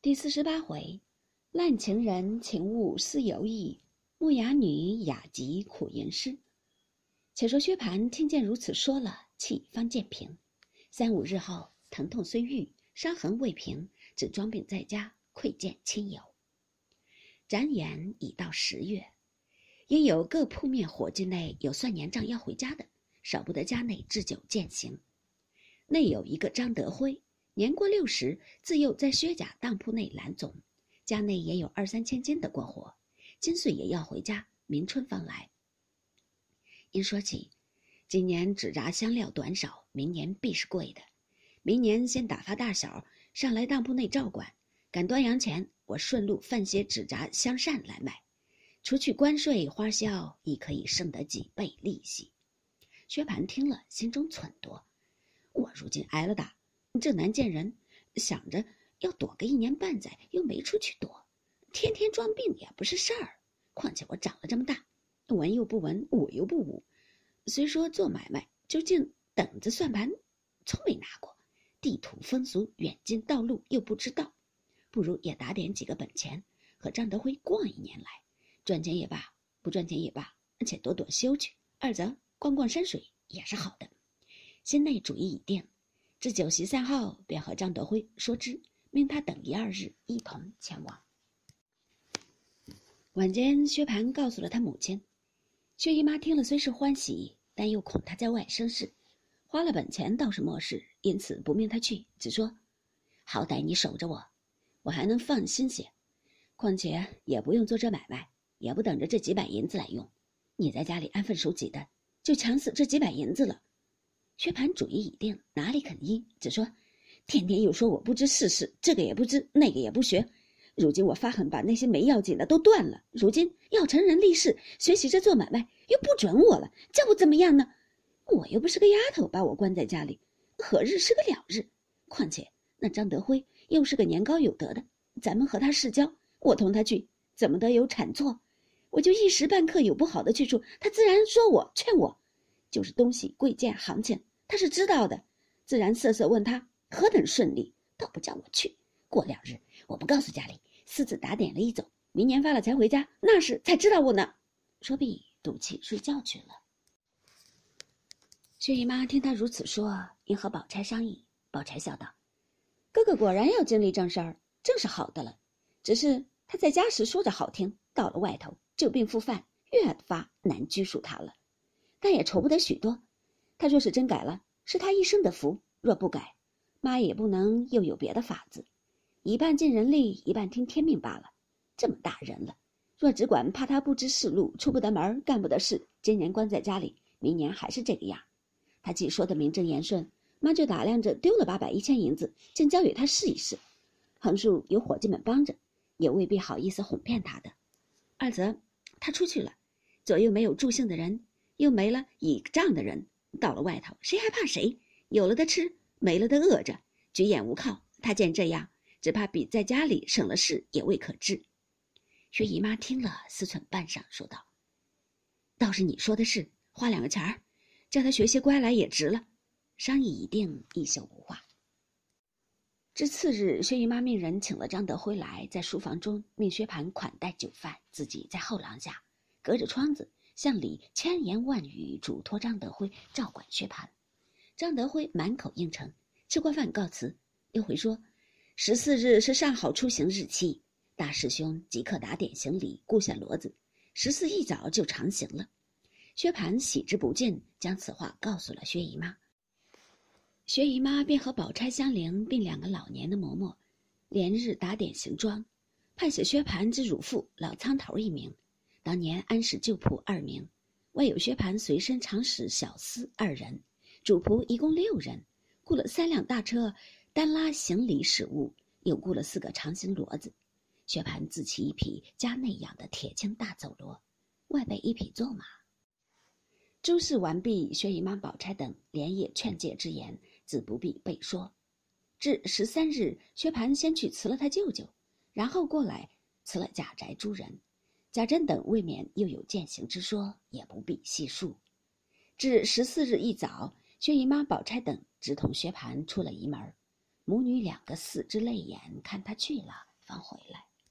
第四十八回，滥情人情物思犹意，木哑女雅集苦吟诗。且说薛蟠听见如此说了，气方渐平。三五日后，疼痛虽愈，伤痕未平，只装病在家，窥见亲友。转眼已到十月，因有各铺面伙计内有算年账要回家的，少不得家内置酒饯行。内有一个张德辉。年过六十，自幼在薛家当铺内揽总，家内也有二三千金的过活，今岁也要回家，明春方来。因说起，今年纸扎香料短少，明年必是贵的。明年先打发大小上来当铺内照管，赶端阳前，我顺路贩些纸扎香扇来卖，除去关税花销，亦可以剩得几倍利息。薛蟠听了，心中忖度：我如今挨了打。这难见人，想着要躲个一年半载，又没处去躲，天天装病也不是事儿。况且我长了这么大，文又不文，武又不武，虽说做买卖，究竟等着算盘从没拿过，地土风俗远近道路又不知道，不如也打点几个本钱，和张德辉逛一年来，赚钱也罢，不赚钱也罢，且躲躲休去，二则逛逛山水也是好的。心内主意已定。至酒席散后，便和张德辉说之，命他等一二日一同前往。晚间，薛蟠告诉了他母亲，薛姨妈听了虽是欢喜，但又恐他在外生事，花了本钱倒是莫事，因此不命他去，只说：“好歹你守着我，我还能放心些。况且也不用做这买卖，也不等着这几百银子来用。你在家里安分守己的，就抢死这几百银子了。”薛蟠主意已定，哪里肯依？只说：“天天又说我不知世事，这个也不知，那个也不学。如今我发狠，把那些没要紧的都断了。如今要成人立事，学习着做买卖，又不准我了，叫我怎么样呢？我又不是个丫头，把我关在家里，何日是个了日？况且那张德辉又是个年高有德的，咱们和他世交，我同他去，怎么得有产错？我就一时半刻有不好的去处，他自然说我劝我，就是东西贵贱行情。”他是知道的，自然瑟瑟问他何等顺利，倒不叫我去。过两日，我不告诉家里，私自打点了一走，明年发了财回家，那时才知道我呢。说毕，赌气睡觉去了。薛姨妈听他如此说，因和宝钗商议。宝钗笑道：“哥哥果然要经历正事儿，正是好的了。只是他在家时说着好听，到了外头旧病复犯，越发难拘束他了。但也愁不得许多。”他若是真改了，是他一生的福；若不改，妈也不能又有别的法子，一半尽人力，一半听天命罢了。这么大人了，若只管怕他不知世路，出不得门，干不得事，今年关在家里，明年还是这个样。他既说的名正言顺，妈就打量着丢了八百一千银子，竟交与他试一试。横竖有伙计们帮着，也未必好意思哄骗他的。二则他出去了，左右没有助兴的人，又没了倚仗的人。到了外头，谁还怕谁？有了的吃，没了的饿着，举眼无靠。他见这样，只怕比在家里省了事也未可知。薛姨妈听了，思忖半晌，说道：“倒是你说的是，花两个钱儿，叫他学些乖来也值了。”商议已定，一宿无话。至次日，薛姨妈命人请了张德辉来，在书房中命薛蟠款待酒饭，自己在后廊下，隔着窗子。向里千言万语嘱托张德辉照管薛蟠，张德辉满口应承，吃过饭告辞，又回说：十四日是上好出行日期，大师兄即刻打点行李，顾下骡子，十四一早就长行了。薛蟠喜之不尽，将此话告诉了薛姨妈。薛姨妈便和宝钗、香菱并两个老年的嬷嬷，连日打点行装，派写薛蟠之乳父老苍头一名。当年安史旧仆二名，外有薛蟠随身长使小厮二人，主仆一共六人，雇了三辆大车，单拉行李使物，又雇了四个长行骡子。薛蟠自骑一匹家内养的铁青大走骡，外备一匹坐马。诸事完毕，薛姨妈、宝钗等连夜劝诫之言，自不必备说。至十三日，薛蟠先去辞了他舅舅，然后过来辞了贾宅诸人。贾珍等未免又有践行之说，也不必细述。至十四日一早，薛姨妈、宝钗等直同薛蟠出了仪门，母女两个似之泪眼看他去了，方回来。